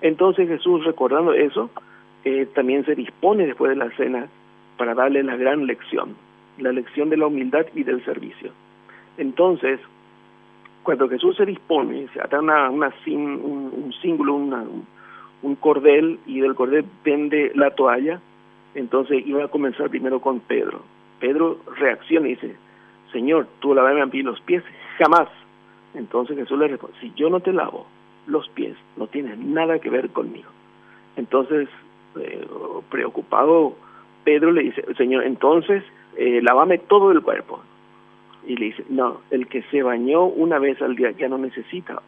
Entonces Jesús, recordando eso, eh, también se dispone después de la cena para darle la gran lección, la lección de la humildad y del servicio. Entonces, cuando Jesús se dispone, se ata un, un símbolo, un cordel, y del cordel pende la toalla, entonces iba a comenzar primero con Pedro. Pedro reacciona y dice, Señor, tú lavame a mí los pies, jamás. Entonces Jesús le responde, si yo no te lavo los pies, no tienes nada que ver conmigo. Entonces, eh, preocupado, Pedro le dice, Señor, entonces, eh, lávame todo el cuerpo. Y le dice, no, el que se bañó una vez al día ya no necesita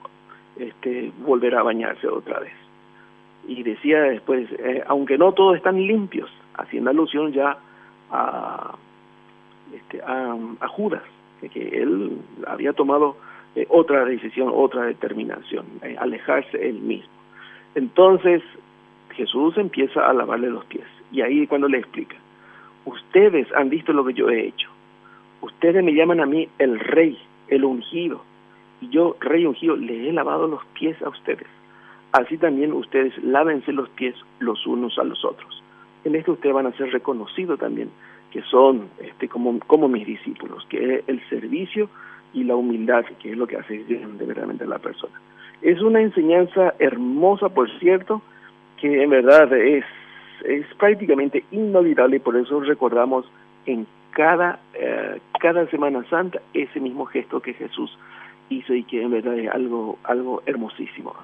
este, volver a bañarse otra vez. Y decía después, eh, aunque no todos están limpios, haciendo alusión ya a, este, a, Judas, que él había tomado eh, otra decisión, otra determinación, eh, alejarse él mismo. Entonces Jesús empieza a lavarle los pies y ahí cuando le explica, ustedes han visto lo que yo he hecho, ustedes me llaman a mí el rey, el ungido, y yo, rey ungido, le he lavado los pies a ustedes. Así también ustedes lávense los pies los unos a los otros. En esto ustedes van a ser reconocidos también, que son este, como, como mis discípulos, que el servicio y la humildad, que es lo que hace de verdaderamente a la persona. Es una enseñanza hermosa, por cierto, que en verdad es, es prácticamente inolvidable y por eso recordamos en cada, eh, cada Semana Santa ese mismo gesto que Jesús hizo y que en verdad es algo, algo hermosísimo.